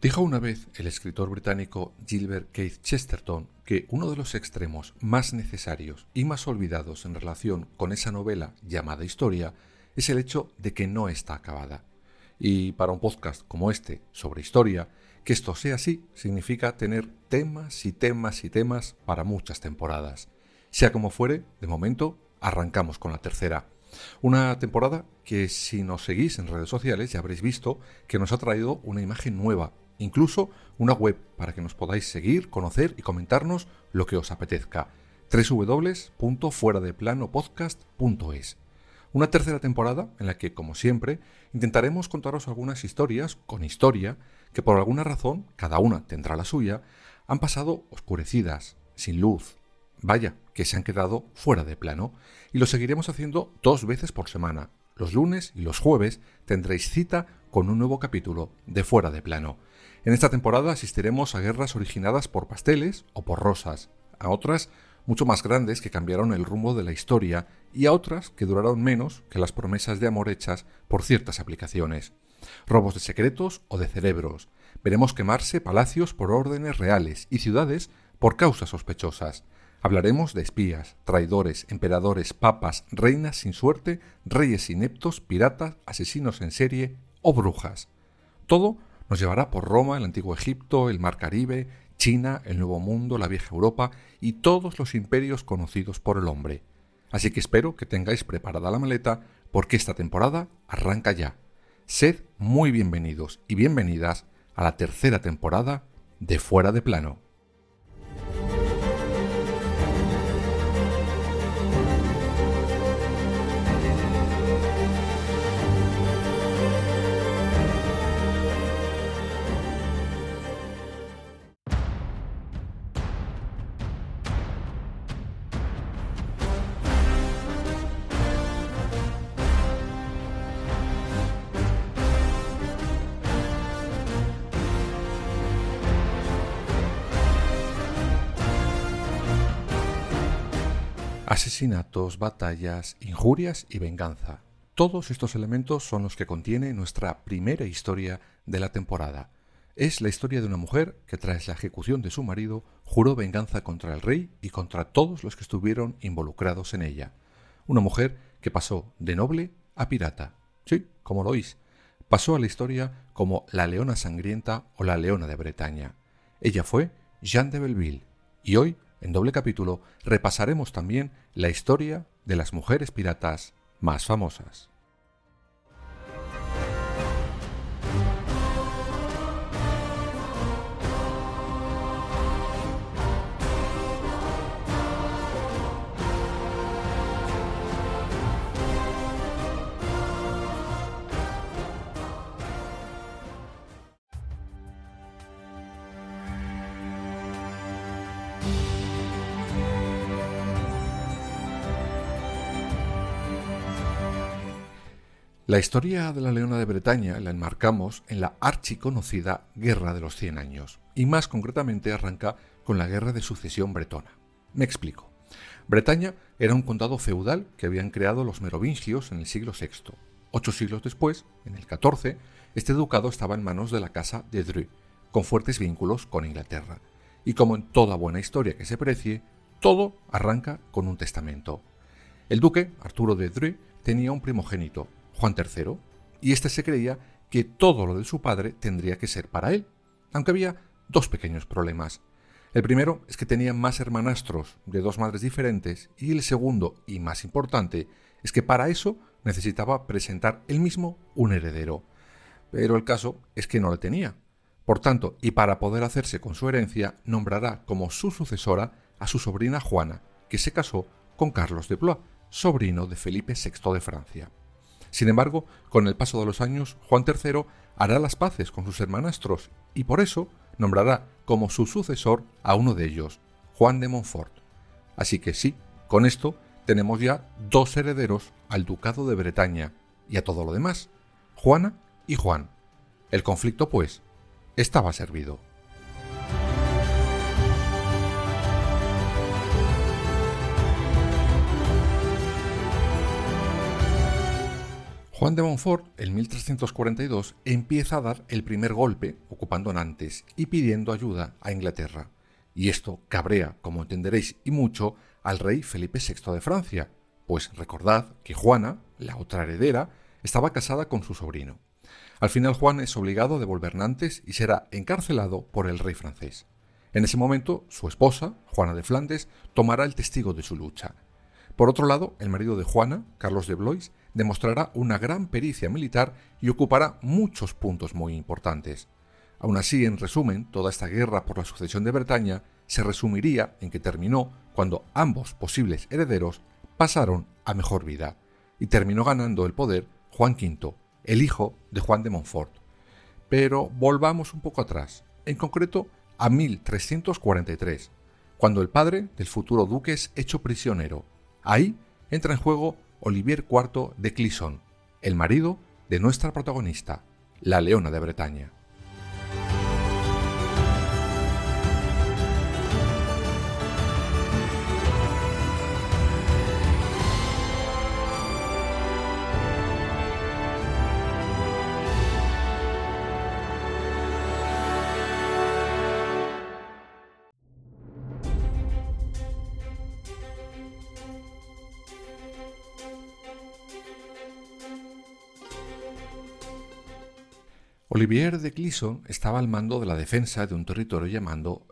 Dijo una vez el escritor británico Gilbert Keith Chesterton que uno de los extremos más necesarios y más olvidados en relación con esa novela llamada historia es el hecho de que no está acabada. Y para un podcast como este sobre historia, que esto sea así significa tener temas y temas y temas para muchas temporadas. Sea como fuere, de momento arrancamos con la tercera. Una temporada que si nos seguís en redes sociales ya habréis visto que nos ha traído una imagen nueva incluso una web para que nos podáis seguir, conocer y comentarnos lo que os apetezca. www.fueradeplanopodcast.es. Una tercera temporada en la que, como siempre, intentaremos contaros algunas historias con historia que por alguna razón, cada una tendrá la suya, han pasado oscurecidas, sin luz. Vaya, que se han quedado fuera de plano. Y lo seguiremos haciendo dos veces por semana. Los lunes y los jueves tendréis cita con un nuevo capítulo de Fuera de Plano. En esta temporada asistiremos a guerras originadas por pasteles o por rosas, a otras mucho más grandes que cambiaron el rumbo de la historia y a otras que duraron menos que las promesas de amor hechas por ciertas aplicaciones. Robos de secretos o de cerebros. Veremos quemarse palacios por órdenes reales y ciudades por causas sospechosas. Hablaremos de espías, traidores, emperadores, papas, reinas sin suerte, reyes ineptos, piratas, asesinos en serie o brujas. Todo nos llevará por Roma, el antiguo Egipto, el Mar Caribe, China, el Nuevo Mundo, la Vieja Europa y todos los imperios conocidos por el hombre. Así que espero que tengáis preparada la maleta porque esta temporada arranca ya. Sed muy bienvenidos y bienvenidas a la tercera temporada de Fuera de Plano. Asesinatos, batallas, injurias y venganza. Todos estos elementos son los que contiene nuestra primera historia de la temporada. Es la historia de una mujer que tras la ejecución de su marido juró venganza contra el rey y contra todos los que estuvieron involucrados en ella. Una mujer que pasó de noble a pirata. Sí, como lo oís. Pasó a la historia como la leona sangrienta o la leona de Bretaña. Ella fue Jeanne de Belleville y hoy en doble capítulo repasaremos también la historia de las mujeres piratas más famosas. La historia de la Leona de Bretaña la enmarcamos en la archiconocida Guerra de los Cien Años, y más concretamente arranca con la Guerra de Sucesión Bretona. Me explico. Bretaña era un condado feudal que habían creado los merovingios en el siglo VI. Ocho siglos después, en el XIV, este ducado estaba en manos de la casa de Dreux, con fuertes vínculos con Inglaterra. Y como en toda buena historia que se precie, todo arranca con un testamento. El duque, Arturo de Dreux, tenía un primogénito, Juan III, y éste se creía que todo lo de su padre tendría que ser para él, aunque había dos pequeños problemas. El primero es que tenía más hermanastros de dos madres diferentes y el segundo, y más importante, es que para eso necesitaba presentar él mismo un heredero. Pero el caso es que no le tenía. Por tanto, y para poder hacerse con su herencia, nombrará como su sucesora a su sobrina Juana, que se casó con Carlos de Blois, sobrino de Felipe VI de Francia. Sin embargo, con el paso de los años, Juan III hará las paces con sus hermanastros y por eso nombrará como su sucesor a uno de ellos, Juan de Montfort. Así que sí, con esto tenemos ya dos herederos al ducado de Bretaña y a todo lo demás, Juana y Juan. El conflicto, pues, estaba servido. Juan de Montfort, en 1342, empieza a dar el primer golpe ocupando Nantes y pidiendo ayuda a Inglaterra. Y esto cabrea, como entenderéis y mucho, al rey Felipe VI de Francia, pues recordad que Juana, la otra heredera, estaba casada con su sobrino. Al final Juan es obligado a devolver Nantes y será encarcelado por el rey francés. En ese momento, su esposa, Juana de Flandes, tomará el testigo de su lucha. Por otro lado, el marido de Juana, Carlos de Blois, demostrará una gran pericia militar y ocupará muchos puntos muy importantes. Aún así, en resumen, toda esta guerra por la sucesión de Bretaña se resumiría en que terminó cuando ambos posibles herederos pasaron a mejor vida, y terminó ganando el poder Juan V, el hijo de Juan de Montfort. Pero volvamos un poco atrás, en concreto a 1343, cuando el padre del futuro duque es hecho prisionero. Ahí entra en juego Olivier IV de Clisson, el marido de nuestra protagonista, la Leona de Bretaña. Olivier de Clisson estaba al mando de la defensa de un territorio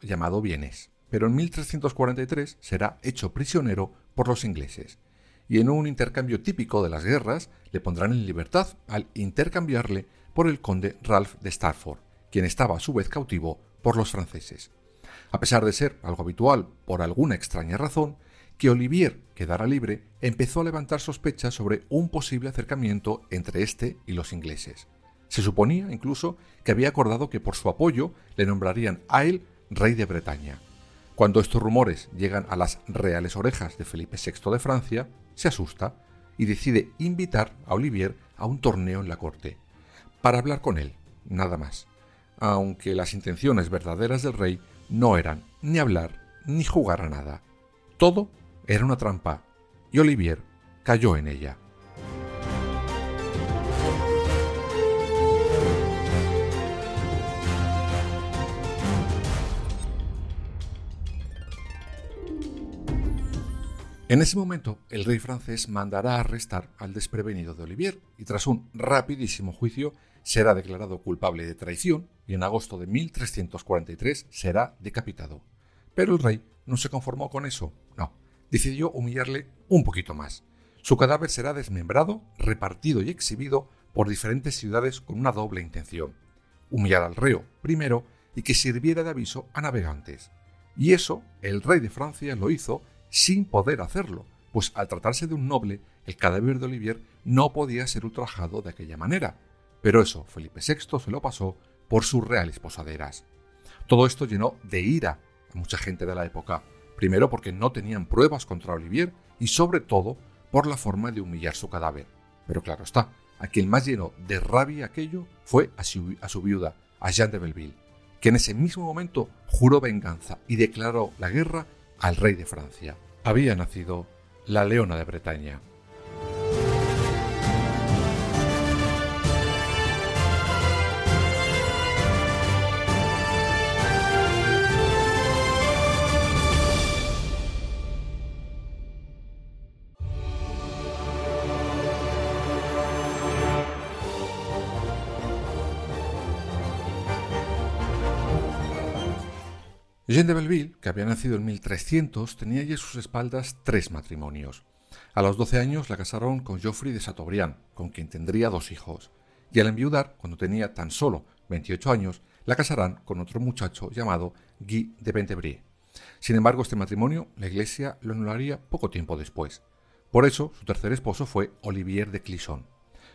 llamado, Vienes, pero en 1343 será hecho prisionero por los ingleses, y en un intercambio típico de las guerras le pondrán en libertad al intercambiarle por el conde Ralph de Stafford, quien estaba a su vez cautivo por los franceses. A pesar de ser algo habitual por alguna extraña razón, que Olivier quedara libre empezó a levantar sospechas sobre un posible acercamiento entre este y los ingleses. Se suponía incluso que había acordado que por su apoyo le nombrarían a él rey de Bretaña. Cuando estos rumores llegan a las reales orejas de Felipe VI de Francia, se asusta y decide invitar a Olivier a un torneo en la corte, para hablar con él, nada más, aunque las intenciones verdaderas del rey no eran ni hablar ni jugar a nada. Todo era una trampa, y Olivier cayó en ella. En ese momento, el rey francés mandará arrestar al desprevenido de Olivier y tras un rapidísimo juicio será declarado culpable de traición y en agosto de 1343 será decapitado. Pero el rey no se conformó con eso, no, decidió humillarle un poquito más. Su cadáver será desmembrado, repartido y exhibido por diferentes ciudades con una doble intención. Humillar al reo, primero, y que sirviera de aviso a navegantes. Y eso el rey de Francia lo hizo sin poder hacerlo, pues al tratarse de un noble, el cadáver de Olivier no podía ser ultrajado de aquella manera. Pero eso Felipe VI se lo pasó por sus reales posaderas. Todo esto llenó de ira a mucha gente de la época, primero porque no tenían pruebas contra Olivier y sobre todo por la forma de humillar su cadáver. Pero claro está, a quien más llenó de rabia aquello fue a su, a su viuda, a Jeanne de Belleville, que en ese mismo momento juró venganza y declaró la guerra al rey de Francia. Había nacido la Leona de Bretaña. Jean de Belleville, que había nacido en 1300, tenía ya a sus espaldas tres matrimonios. A los 12 años la casaron con Geoffrey de Chateaubriand, con quien tendría dos hijos, y al enviudar, cuando tenía tan solo 28 años, la casarán con otro muchacho llamado Guy de Pentebrie. Sin embargo, este matrimonio la Iglesia lo anularía poco tiempo después. Por eso, su tercer esposo fue Olivier de Clisson.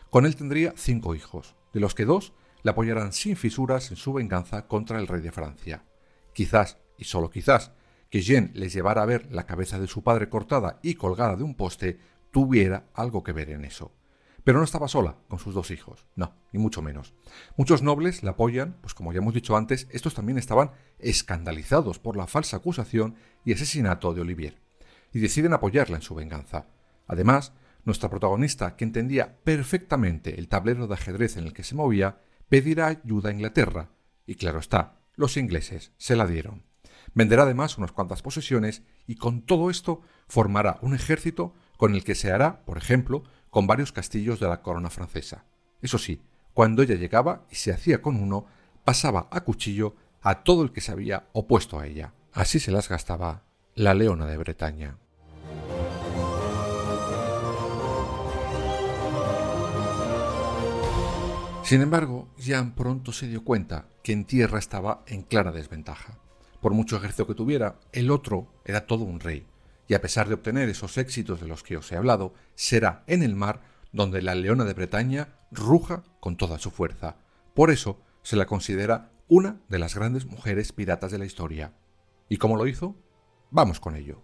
Con él tendría cinco hijos, de los que dos le apoyarán sin fisuras en su venganza contra el rey de Francia. Quizás y solo quizás, que Jean les llevara a ver la cabeza de su padre cortada y colgada de un poste, tuviera algo que ver en eso. Pero no estaba sola con sus dos hijos, no, ni mucho menos. Muchos nobles la apoyan, pues como ya hemos dicho antes, estos también estaban escandalizados por la falsa acusación y asesinato de Olivier, y deciden apoyarla en su venganza. Además, Nuestra protagonista, que entendía perfectamente el tablero de ajedrez en el que se movía, pedirá ayuda a Inglaterra, y claro está, los ingleses se la dieron. Venderá además unas cuantas posesiones y con todo esto formará un ejército con el que se hará, por ejemplo, con varios castillos de la corona francesa. Eso sí, cuando ella llegaba y se hacía con uno, pasaba a cuchillo a todo el que se había opuesto a ella. Así se las gastaba la leona de Bretaña. Sin embargo, Jean pronto se dio cuenta que en tierra estaba en clara desventaja. Por mucho ejército que tuviera, el otro era todo un rey, y a pesar de obtener esos éxitos de los que os he hablado, será en el mar donde la leona de Bretaña ruja con toda su fuerza. Por eso se la considera una de las grandes mujeres piratas de la historia. ¿Y cómo lo hizo? Vamos con ello.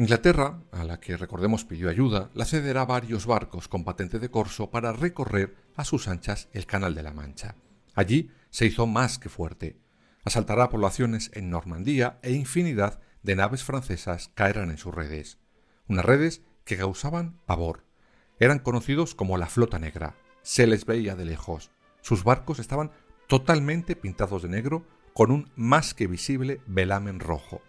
Inglaterra, a la que recordemos pidió ayuda, la cederá varios barcos con patente de corso para recorrer a sus anchas el Canal de la Mancha. Allí se hizo más que fuerte. Asaltará poblaciones en Normandía e infinidad de naves francesas caerán en sus redes. Unas redes que causaban pavor. Eran conocidos como la Flota Negra. Se les veía de lejos. Sus barcos estaban totalmente pintados de negro con un más que visible velamen rojo.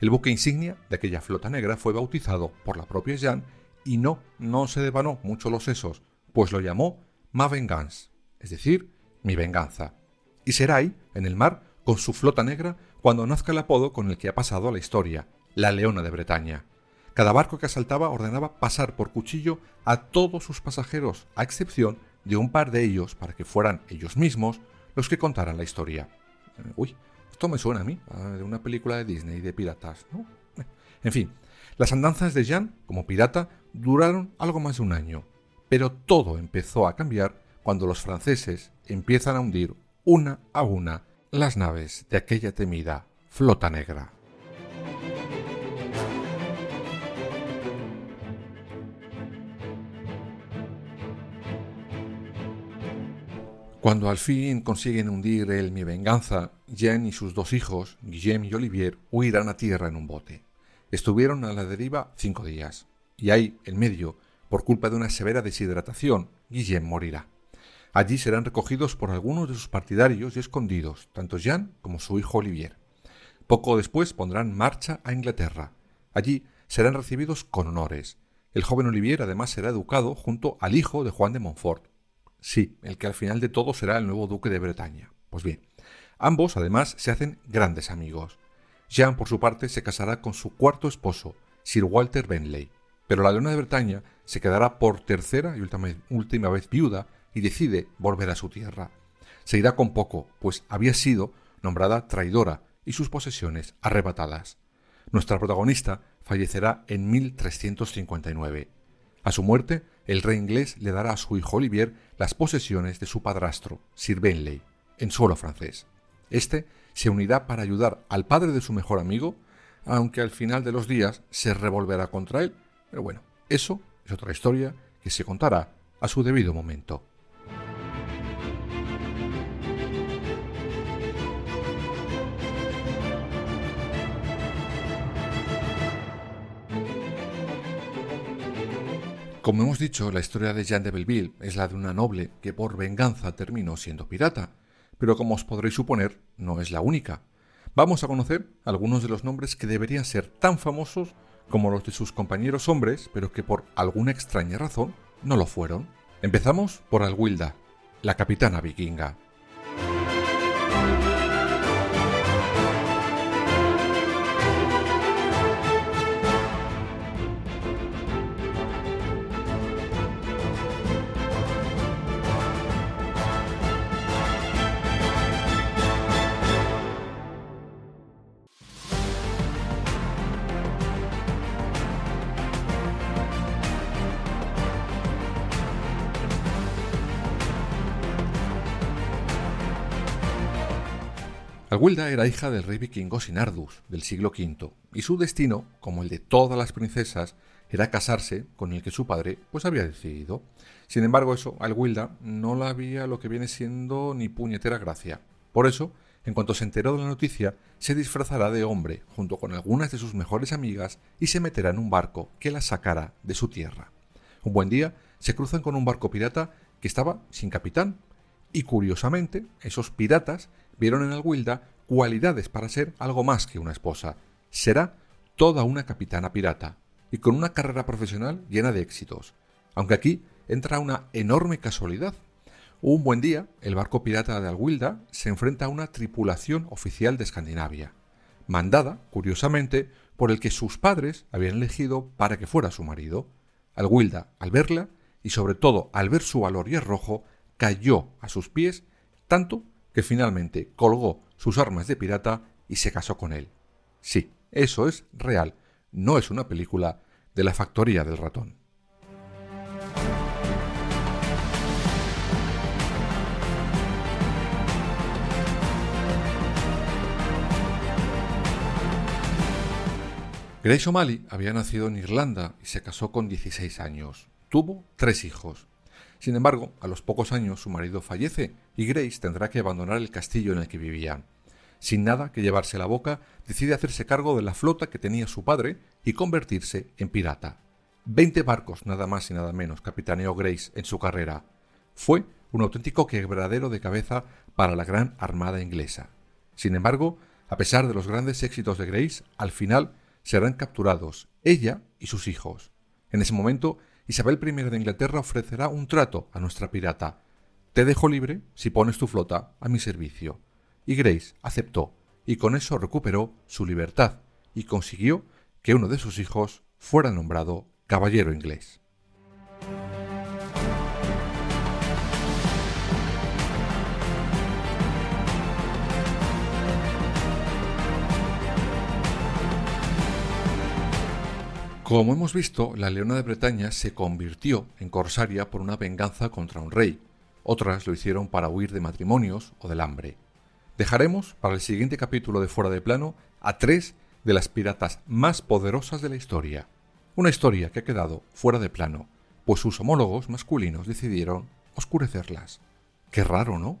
El buque insignia de aquella flota negra fue bautizado por la propia Jeanne y no, no se devanó mucho los sesos, pues lo llamó Ma Vengeance, es decir, mi venganza. Y será ahí, en el mar, con su flota negra, cuando nazca el apodo con el que ha pasado a la historia, la Leona de Bretaña. Cada barco que asaltaba ordenaba pasar por cuchillo a todos sus pasajeros, a excepción de un par de ellos para que fueran ellos mismos los que contaran la historia. Uy, esto me suena a mí, de una película de Disney de piratas, ¿no? En fin, las andanzas de Jean como pirata duraron algo más de un año, pero todo empezó a cambiar cuando los franceses empiezan a hundir una a una las naves de aquella temida flota negra. Cuando al fin consiguen hundir el Mi Venganza, Jean y sus dos hijos, Guillaume y Olivier, huirán a tierra en un bote. Estuvieron a la deriva cinco días, y ahí, en medio, por culpa de una severa deshidratación, Guillaume morirá. Allí serán recogidos por algunos de sus partidarios y escondidos, tanto Jean como su hijo Olivier. Poco después pondrán marcha a Inglaterra. Allí serán recibidos con honores. El joven Olivier además será educado junto al hijo de Juan de Montfort, Sí, el que al final de todo será el nuevo duque de Bretaña. Pues bien, ambos además se hacen grandes amigos. Jean, por su parte, se casará con su cuarto esposo, Sir Walter Benley, pero la leona de Bretaña se quedará por tercera y última, última vez viuda y decide volver a su tierra. Se irá con poco, pues había sido nombrada traidora y sus posesiones arrebatadas. Nuestra protagonista fallecerá en 1359. A su muerte, el rey inglés le dará a su hijo Olivier las posesiones de su padrastro, Sir Benley, en suelo francés. Este se unirá para ayudar al padre de su mejor amigo, aunque al final de los días se revolverá contra él. Pero bueno, eso es otra historia que se contará a su debido momento. Como hemos dicho, la historia de Jean de Belleville es la de una noble que por venganza terminó siendo pirata, pero como os podréis suponer, no es la única. Vamos a conocer algunos de los nombres que deberían ser tan famosos como los de sus compañeros hombres, pero que por alguna extraña razón no lo fueron. Empezamos por Alwilda, la capitana vikinga. Alwilda era hija del rey vikingo Sinardus del siglo V y su destino, como el de todas las princesas, era casarse con el que su padre pues había decidido. Sin embargo, eso Alwilda no la había lo que viene siendo ni puñetera gracia. Por eso, en cuanto se enteró de la noticia, se disfrazará de hombre junto con algunas de sus mejores amigas y se meterá en un barco que la sacará de su tierra. Un buen día se cruzan con un barco pirata que estaba sin capitán y curiosamente esos piratas vieron en Alwilda cualidades para ser algo más que una esposa. Será toda una capitana pirata y con una carrera profesional llena de éxitos. Aunque aquí entra una enorme casualidad. Un buen día, el barco pirata de Alwilda se enfrenta a una tripulación oficial de Escandinavia, mandada, curiosamente, por el que sus padres habían elegido para que fuera su marido. Alwilda, al verla, y sobre todo al ver su valor y arrojo, cayó a sus pies, tanto que finalmente colgó sus armas de pirata y se casó con él. Sí, eso es real, no es una película de la factoría del ratón. Grace O'Malley había nacido en Irlanda y se casó con 16 años. Tuvo tres hijos. Sin embargo, a los pocos años su marido fallece y Grace tendrá que abandonar el castillo en el que vivían. Sin nada que llevarse la boca, decide hacerse cargo de la flota que tenía su padre y convertirse en pirata. Veinte barcos, nada más y nada menos, capitaneó Grace en su carrera. Fue un auténtico quebradero de cabeza para la gran armada inglesa. Sin embargo, a pesar de los grandes éxitos de Grace, al final serán capturados ella y sus hijos. En ese momento, Isabel I de Inglaterra ofrecerá un trato a nuestra pirata. Te dejo libre si pones tu flota a mi servicio y Grace aceptó, y con eso recuperó su libertad y consiguió que uno de sus hijos fuera nombrado caballero inglés. Como hemos visto, la Leona de Bretaña se convirtió en corsaria por una venganza contra un rey. Otras lo hicieron para huir de matrimonios o del hambre. Dejaremos para el siguiente capítulo de Fuera de Plano a tres de las piratas más poderosas de la historia. Una historia que ha quedado fuera de plano, pues sus homólogos masculinos decidieron oscurecerlas. Qué raro, ¿no?